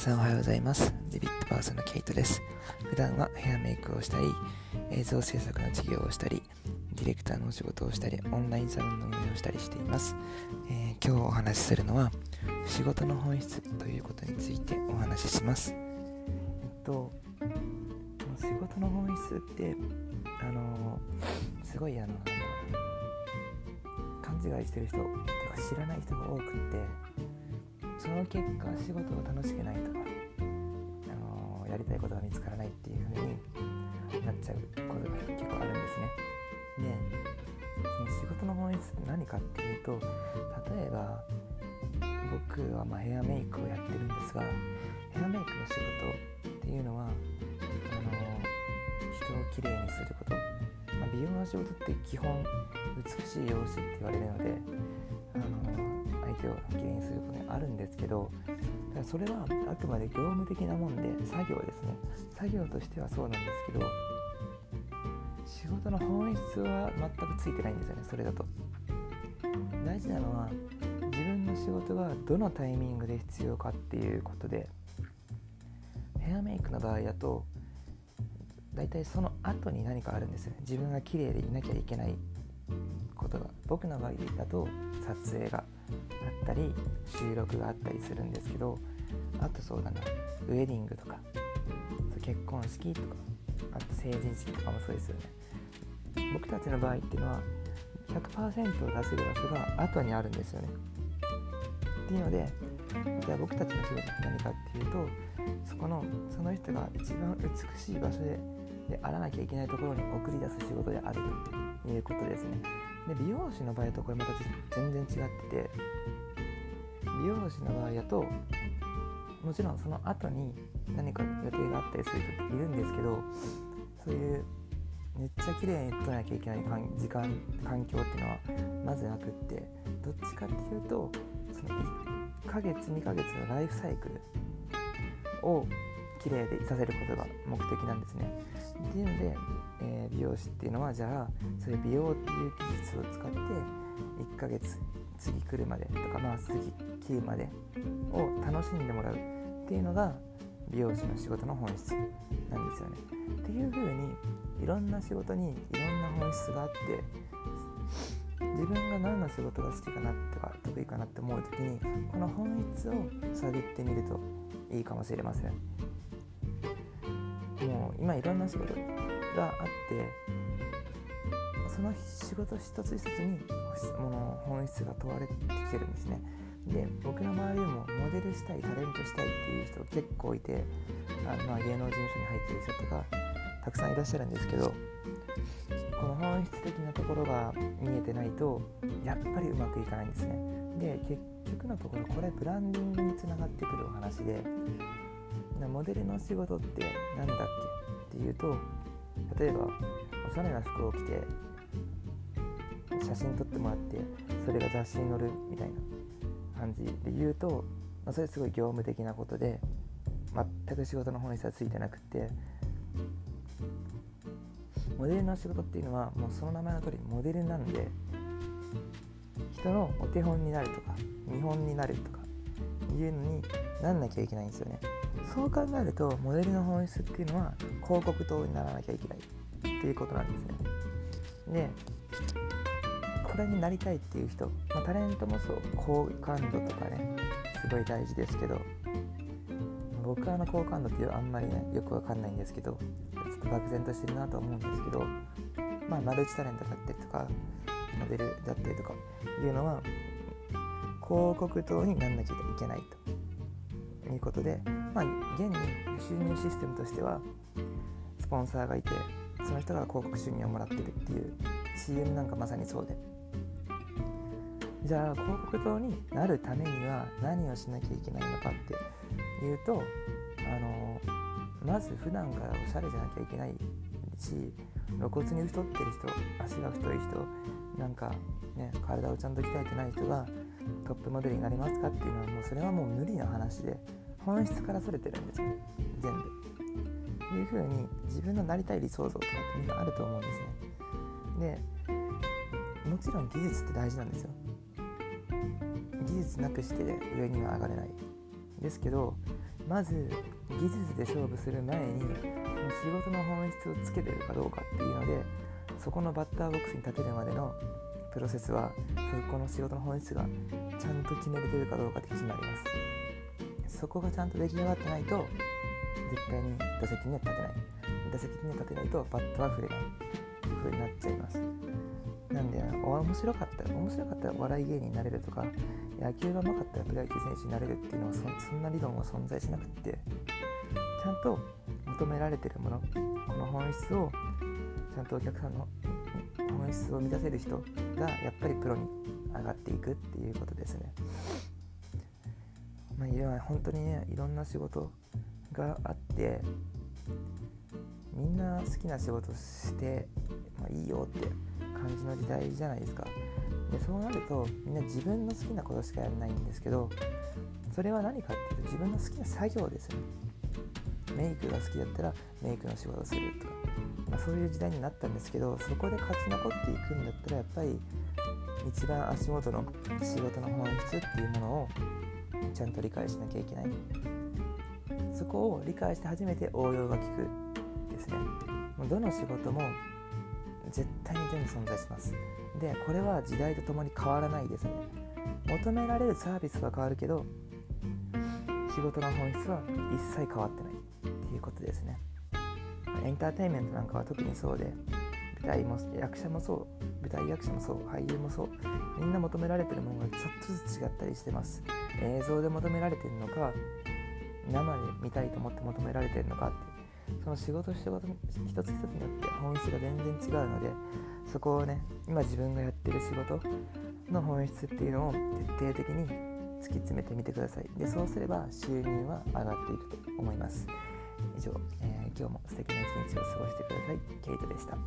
さんおはようございます。ビビットパーソンのケイトです。普段はヘアメイクをしたり、映像制作の授業をしたり、ディレクターのお仕事をしたり、オンラインサロンの運営をしたりしています。えー、今日お話しするのは、仕事の本質ということについてお話しします。えっと、仕事の本質って、あの、すごいあの、勘違いしてる人とか知らない人が多くってその結果仕事が楽しくないとか、あのー、やりたいことが見つからないっていう風になっちゃうことが結構あるんですね。でその仕事の本質って何かっていうと例えば僕はまヘアメイクをやってるんですがヘアメイクの仕事っていうのはあの人をきれいにすること、まあ、美容の仕事って基本美しい容姿って言われるので手をきれいにすることにあるんですけどだからそれはあくまで業務的なもんで作業ですね。作業としてはそうなんですけど仕事の本質は全くついてないんですよねそれだと。大事なのは自分の仕事がどのタイミングで必要かっていうことでヘアメイクの場合だと大体その後に何かあるんですよ自分が綺麗でいなきゃいけないことが僕の場合だと撮影があったり収録があったりするんですけどあとそうだなウェディングとか結婚式とかあと成人式とかもそうですよね。僕たちの場合っていうのは100%を出せる場所が後にあるんですよね。っていうのでじゃあ僕たちの仕事って何かっていうとそこのその人が一番美しい場所でであらなきゃいけないところに送り出す仕事であるということですね。で美容師の場合とこれまた全然違ってて美容師の場合だともちろんその後に何か予定があったりする人っているんですけどそういうめっちゃ綺麗に撮らなきゃいけない時間環境っていうのはまずなくってどっちかっていうとその1ヶ月2ヶ月のライフサイクルを綺麗でいさせることが目的なんですね。っていうので、えー、美容師っていうのはじゃあそういう美容っていう技術を使って1ヶ月次来るまでとかまあ次切るまでを楽しんでもらうっていうのが美容師の仕事の本質なんですよね。っていう風にいろんな仕事にいろんな本質があって自分が何の仕事が好きかなとか得意かなって思う時にこの本質を探ってみるといいかもしれません。もう今いろんな仕事があってその仕事一つ一つにもの本質が問われてきてるんですね。で僕の周りでもモデルしたいタレントしたいっていう人結構いてあの、まあ、芸能事務所に入ってる人とかたくさんいらっしゃるんですけどこの本質的なところが見えてないとやっぱりうまくいかないんですね。で結局のところこれブランディングにつながってくるお話でモデルの仕事って何だっけ？っていうと例えばおしゃれな服を着て写真撮ってもらってそれが雑誌に載るみたいな感じ。で言うと、まあ、それすごい業務的なことで全く仕事の本質はついてなくてモデルの仕事っていうのはもうその名前の通りモデルなんで人のお手本になるとか見本になるとかいうのになんなきゃいけないんですよね。そう考えるとモデルの本質っていうのは広告塔にならなきゃいけない。っていうことなんですね。でこれになりたいっていう人、まあ、タレントもそう。好感度とかねすごい大事ですけど僕はあの好感度っていうあんまりねよくわかんないんですけどちょっと漠然としてるなと思うんですけどまあマルチタレントだったりとかモデルだったりとかいうのは広告塔になんなきゃいけないということでまあ現に収入システムとしてはスポンサーがいてその人が広告収入をもらってるっていう CM なんかまさにそうで。じゃあ広告塔になるためには何をしなきゃいけないのかっていうとあのまず普段からおしゃれじゃなきゃいけないし露骨に太ってる人足が太い人なんかね体をちゃんと鍛えてない人がトップモデルになりますかっていうのはもうそれはもう無理な話で本質からそれてるんですよね全部。いうふうに自分のなりたい理想像とかってみんなあると思うんですね。でもちろん技術って大事なんですよ。技術なくして上には上がれない。ですけどまず技術で勝負する前に仕事の本質をつけてるかどうかっていうのでそこのバッターボックスに立てるまでのプロセスはそこの仕事の本質がちゃんと決めれてるかどうかで決まります。そこがちゃんと出来上がってないと絶対に打席には立てない。打席には立てないとバットは振れない。っていう風になっちゃいます。なんで面白かった面白かったらお笑い芸人になれるとか野球がうまかったらプロ野球選手になれるっていうのはそんな理論は存在しなくってちゃんと求められてるものこの本質をちゃんとお客さんの本質を満たせる人がやっぱりプロに上がっていくっていうことですね。まあ、いや本当にねいろんな仕事があってみんな好きな仕事して、まあ、いいよって感じの時代じゃないですか。でそうなるとみんな自分の好きなことしかやらないんですけどそれは何かっていうと自分の好きな作業ですよね。メイクが好きだったらメイクの仕事をするとかまあ、そういう時代になったんですけどそこで勝ち残っていくんだったらやっぱり一番足元の仕事の本質っていうものをちゃんと理解しなきゃいけない。そこを理解して初めて応用が効くですね。どの仕事も絶対に全部存在します。でこれは時代とともに変わらないですね。求められるサービスは変わるけど仕事の本質は一切変わってないっていうことですね。エンターテインメントなんかは特にそうで舞台も役者もそう舞台役者もそう俳優もそうみんな求められてるものがちょっとずつ違ったりしてます。映像で求められてるのか生で見たいと思って求められてるのかってその仕事仕事一つ一つによって本質が全然違うのでそこをね今自分がやってる仕事の本質っていうのを徹底的に突き詰めてみてください。でそうすれば収入は上がっていくと思います。以上、えー、今日も素敵な一日を過ごしてください。ケイトでした。